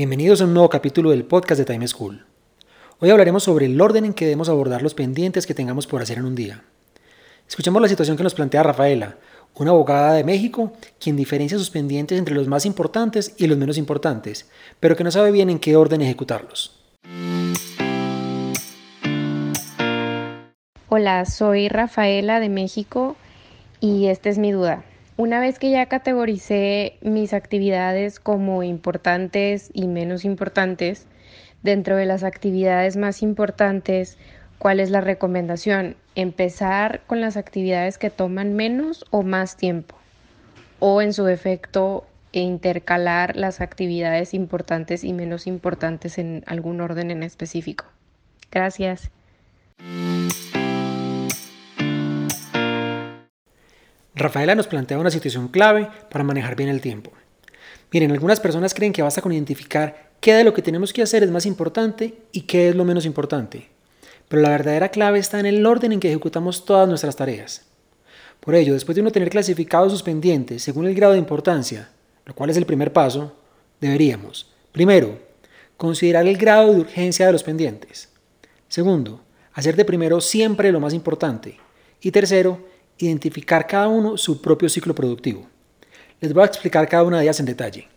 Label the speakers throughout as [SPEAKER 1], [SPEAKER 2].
[SPEAKER 1] Bienvenidos a un nuevo capítulo del podcast de Time School. Hoy hablaremos sobre el orden en que debemos abordar los pendientes que tengamos por hacer en un día. Escuchemos la situación que nos plantea Rafaela, una abogada de México quien diferencia sus pendientes entre los más importantes y los menos importantes, pero que no sabe bien en qué orden ejecutarlos.
[SPEAKER 2] Hola, soy Rafaela de México y esta es mi duda. Una vez que ya categoricé mis actividades como importantes y menos importantes, dentro de las actividades más importantes, ¿cuál es la recomendación? ¿Empezar con las actividades que toman menos o más tiempo? O en su defecto, intercalar las actividades importantes y menos importantes en algún orden en específico. Gracias.
[SPEAKER 1] Rafaela nos plantea una situación clave para manejar bien el tiempo. Miren, algunas personas creen que basta con identificar qué de lo que tenemos que hacer es más importante y qué es lo menos importante. Pero la verdadera clave está en el orden en que ejecutamos todas nuestras tareas. Por ello, después de uno tener clasificados sus pendientes según el grado de importancia, lo cual es el primer paso, deberíamos, primero, considerar el grado de urgencia de los pendientes. Segundo, hacer de primero siempre lo más importante. Y tercero, identificar cada uno su propio ciclo productivo. Les voy a explicar cada una de ellas en detalle.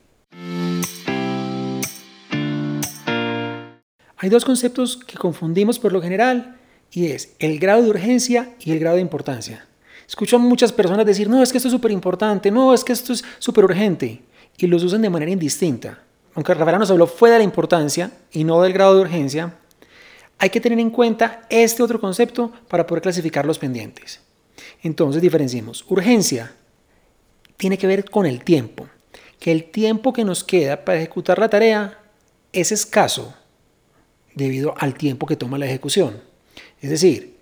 [SPEAKER 1] Hay dos conceptos que confundimos por lo general y es el grado de urgencia y el grado de importancia. Escucho a muchas personas decir, no, es que esto es súper importante, no, es que esto es súper urgente, y los usan de manera indistinta. Aunque Rafael nos habló fue de la importancia y no del grado de urgencia, hay que tener en cuenta este otro concepto para poder clasificar los pendientes. Entonces diferenciemos. Urgencia tiene que ver con el tiempo. Que el tiempo que nos queda para ejecutar la tarea es escaso debido al tiempo que toma la ejecución. Es decir,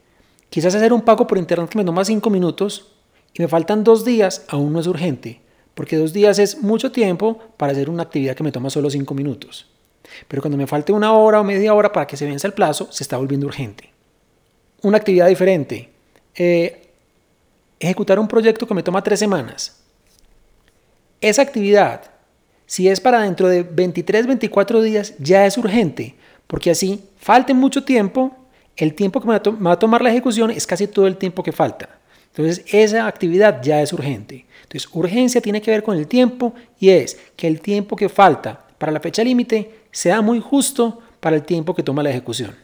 [SPEAKER 1] quizás hacer un pago por internet que me toma 5 minutos y me faltan dos días, aún no es urgente, porque dos días es mucho tiempo para hacer una actividad que me toma solo 5 minutos. Pero cuando me falte una hora o media hora para que se venza el plazo, se está volviendo urgente. Una actividad diferente. Eh, ejecutar un proyecto que me toma tres semanas. Esa actividad, si es para dentro de 23, 24 días, ya es urgente, porque así falte mucho tiempo, el tiempo que me va a tomar la ejecución es casi todo el tiempo que falta. Entonces, esa actividad ya es urgente. Entonces, urgencia tiene que ver con el tiempo y es que el tiempo que falta para la fecha límite sea muy justo para el tiempo que toma la ejecución.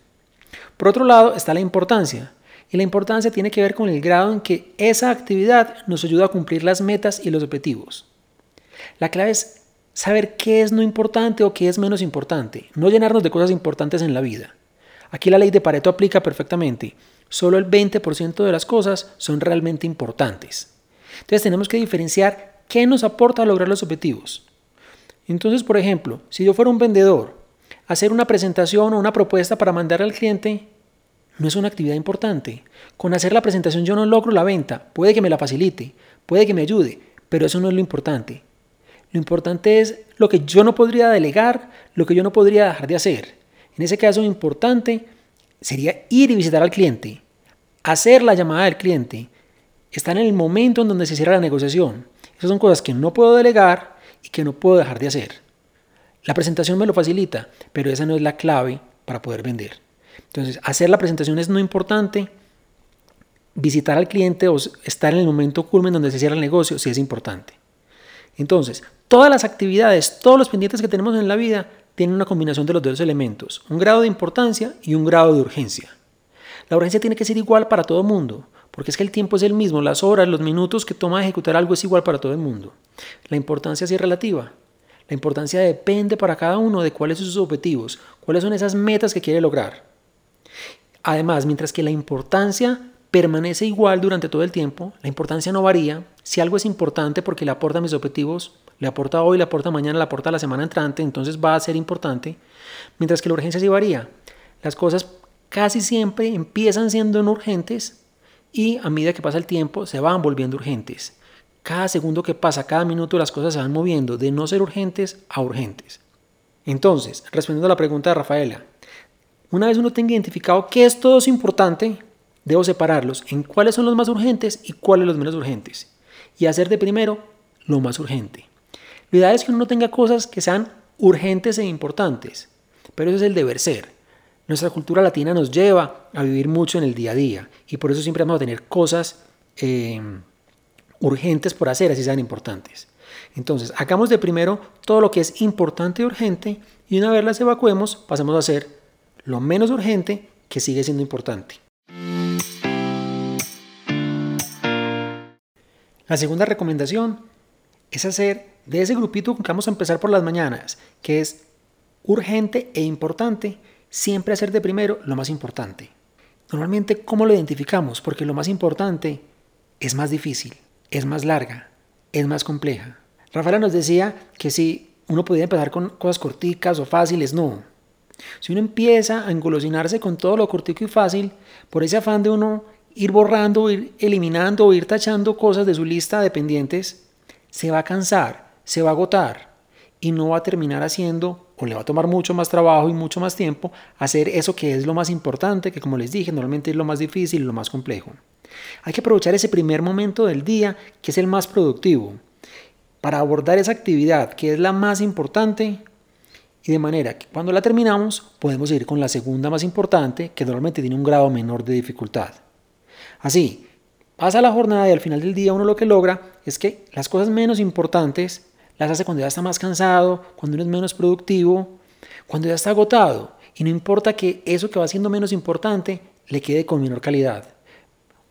[SPEAKER 1] Por otro lado, está la importancia. Y la importancia tiene que ver con el grado en que esa actividad nos ayuda a cumplir las metas y los objetivos. La clave es saber qué es no importante o qué es menos importante, no llenarnos de cosas importantes en la vida. Aquí la ley de Pareto aplica perfectamente. Solo el 20% de las cosas son realmente importantes. Entonces tenemos que diferenciar qué nos aporta a lograr los objetivos. Entonces, por ejemplo, si yo fuera un vendedor, hacer una presentación o una propuesta para mandar al cliente no es una actividad importante. Con hacer la presentación yo no logro la venta. Puede que me la facilite, puede que me ayude, pero eso no es lo importante. Lo importante es lo que yo no podría delegar, lo que yo no podría dejar de hacer. En ese caso, importante sería ir y visitar al cliente, hacer la llamada del cliente, estar en el momento en donde se cierra la negociación. Esas son cosas que no puedo delegar y que no puedo dejar de hacer. La presentación me lo facilita, pero esa no es la clave para poder vender. Entonces, hacer la presentación es no importante. Visitar al cliente o estar en el momento culmen donde se cierra el negocio sí es importante. Entonces, todas las actividades, todos los pendientes que tenemos en la vida tienen una combinación de los dos elementos, un grado de importancia y un grado de urgencia. La urgencia tiene que ser igual para todo el mundo, porque es que el tiempo es el mismo, las horas, los minutos que toma ejecutar algo es igual para todo el mundo. La importancia sí es relativa. La importancia depende para cada uno de cuáles son sus objetivos, cuáles son esas metas que quiere lograr. Además, mientras que la importancia permanece igual durante todo el tiempo, la importancia no varía. Si algo es importante porque le aporta mis objetivos, le aporta hoy, le aporta mañana, le aporta la semana entrante, entonces va a ser importante. Mientras que la urgencia sí varía. Las cosas casi siempre empiezan siendo no urgentes y a medida que pasa el tiempo se van volviendo urgentes. Cada segundo que pasa, cada minuto las cosas se van moviendo de no ser urgentes a urgentes. Entonces, respondiendo a la pregunta de Rafaela, una vez uno tenga identificado qué es todo importante, debo separarlos en cuáles son los más urgentes y cuáles los menos urgentes. Y hacer de primero lo más urgente. Lo ideal es que uno no tenga cosas que sean urgentes e importantes, pero eso es el deber ser. Nuestra cultura latina nos lleva a vivir mucho en el día a día y por eso siempre vamos a tener cosas eh, urgentes por hacer, así sean importantes. Entonces, hagamos de primero todo lo que es importante y urgente y una vez las evacuemos, pasemos a hacer lo menos urgente que sigue siendo importante. La segunda recomendación es hacer de ese grupito que vamos a empezar por las mañanas, que es urgente e importante, siempre hacer de primero lo más importante. Normalmente, ¿cómo lo identificamos? Porque lo más importante es más difícil, es más larga, es más compleja. Rafaela nos decía que si uno podía empezar con cosas corticas o fáciles, no. Si uno empieza a engolosinarse con todo lo cortico y fácil, por ese afán de uno ir borrando, ir eliminando o ir tachando cosas de su lista de pendientes, se va a cansar, se va a agotar y no va a terminar haciendo o le va a tomar mucho más trabajo y mucho más tiempo hacer eso que es lo más importante, que como les dije, normalmente es lo más difícil y lo más complejo. Hay que aprovechar ese primer momento del día que es el más productivo para abordar esa actividad que es la más importante y de manera que cuando la terminamos podemos ir con la segunda más importante que normalmente tiene un grado menor de dificultad. Así, pasa la jornada y al final del día uno lo que logra es que las cosas menos importantes las hace cuando ya está más cansado, cuando uno es menos productivo, cuando ya está agotado. Y no importa que eso que va siendo menos importante le quede con menor calidad.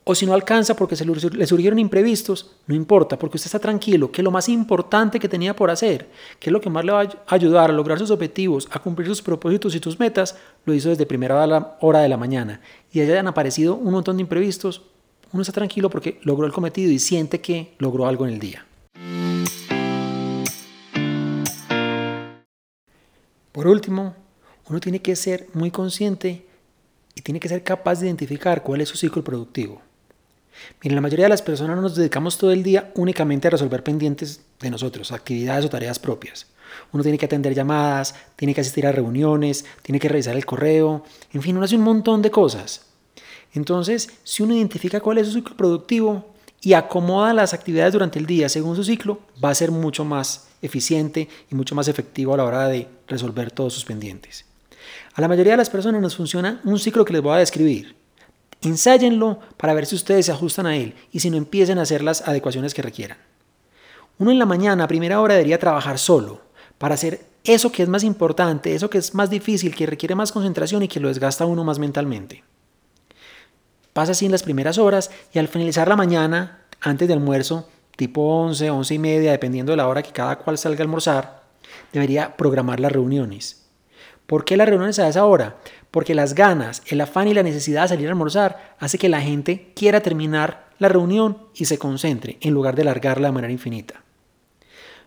[SPEAKER 1] O si no alcanza porque se le surgieron imprevistos, no importa, porque usted está tranquilo, que lo más importante que tenía por hacer, que es lo que más le va a ayudar a lograr sus objetivos, a cumplir sus propósitos y sus metas, lo hizo desde primera hora de la mañana. Y han aparecido un montón de imprevistos, uno está tranquilo porque logró el cometido y siente que logró algo en el día. Por último, uno tiene que ser muy consciente y tiene que ser capaz de identificar cuál es su ciclo productivo. Miren, la mayoría de las personas no nos dedicamos todo el día únicamente a resolver pendientes de nosotros, actividades o tareas propias. Uno tiene que atender llamadas, tiene que asistir a reuniones, tiene que revisar el correo, en fin, uno hace un montón de cosas. Entonces, si uno identifica cuál es su ciclo productivo y acomoda las actividades durante el día según su ciclo, va a ser mucho más eficiente y mucho más efectivo a la hora de resolver todos sus pendientes. A la mayoría de las personas nos funciona un ciclo que les voy a describir. Ensáyenlo para ver si ustedes se ajustan a él y si no empiecen a hacer las adecuaciones que requieran. Uno en la mañana, a primera hora, debería trabajar solo para hacer eso que es más importante, eso que es más difícil, que requiere más concentración y que lo desgasta uno más mentalmente. Pasa así en las primeras horas y al finalizar la mañana, antes del almuerzo, tipo 11, 11 y media, dependiendo de la hora que cada cual salga a almorzar, debería programar las reuniones. ¿Por qué las reuniones a esa hora? Porque las ganas, el afán y la necesidad de salir a almorzar hace que la gente quiera terminar la reunión y se concentre en lugar de alargarla de manera infinita.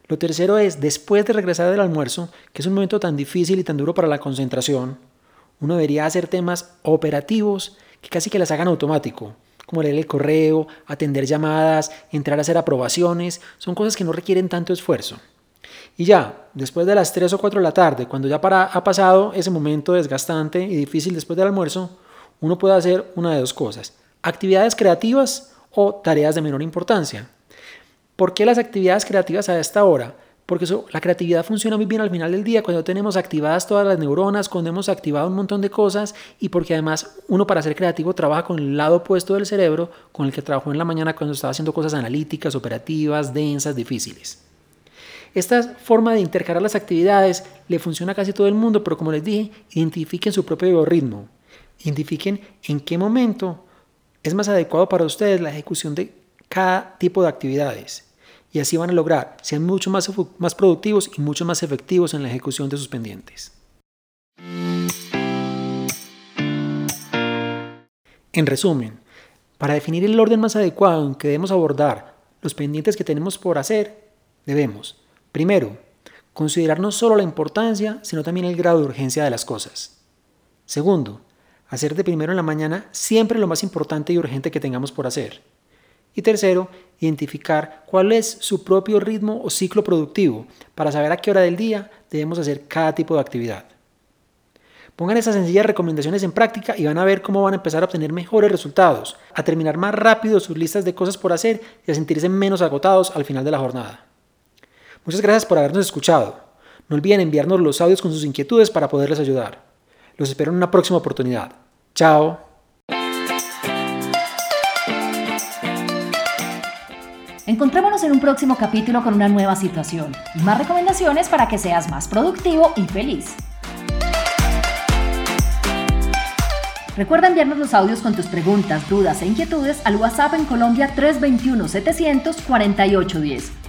[SPEAKER 1] Lo tercero es, después de regresar del almuerzo, que es un momento tan difícil y tan duro para la concentración, uno debería hacer temas operativos que casi que las hagan automático, como leer el correo, atender llamadas, entrar a hacer aprobaciones, son cosas que no requieren tanto esfuerzo. Y ya, después de las 3 o 4 de la tarde, cuando ya para, ha pasado ese momento desgastante y difícil después del almuerzo, uno puede hacer una de dos cosas, actividades creativas o tareas de menor importancia. ¿Por qué las actividades creativas a esta hora? porque la creatividad funciona muy bien al final del día, cuando tenemos activadas todas las neuronas, cuando hemos activado un montón de cosas y porque además uno para ser creativo trabaja con el lado opuesto del cerebro con el que trabajó en la mañana cuando estaba haciendo cosas analíticas, operativas, densas, difíciles. Esta forma de intercalar las actividades le funciona a casi todo el mundo, pero como les dije, identifiquen su propio biorritmo, identifiquen en qué momento es más adecuado para ustedes la ejecución de cada tipo de actividades y así van a lograr ser mucho más, más productivos y mucho más efectivos en la ejecución de sus pendientes. En resumen, Para definir el orden más adecuado en que debemos abordar los pendientes que tenemos por hacer, debemos, primero, considerar no solo la importancia, sino también el grado de urgencia de las cosas. Segundo, hacer de primero en la mañana siempre lo más importante y urgente que tengamos por hacer. Y tercero, identificar cuál es su propio ritmo o ciclo productivo para saber a qué hora del día debemos hacer cada tipo de actividad. Pongan esas sencillas recomendaciones en práctica y van a ver cómo van a empezar a obtener mejores resultados, a terminar más rápido sus listas de cosas por hacer y a sentirse menos agotados al final de la jornada. Muchas gracias por habernos escuchado. No olviden enviarnos los audios con sus inquietudes para poderles ayudar. Los espero en una próxima oportunidad. Chao.
[SPEAKER 3] Encontrémonos en un próximo capítulo con una nueva situación y más recomendaciones para que seas más productivo y feliz. Recuerda enviarnos los audios con tus preguntas, dudas e inquietudes al WhatsApp en Colombia 321-700-4810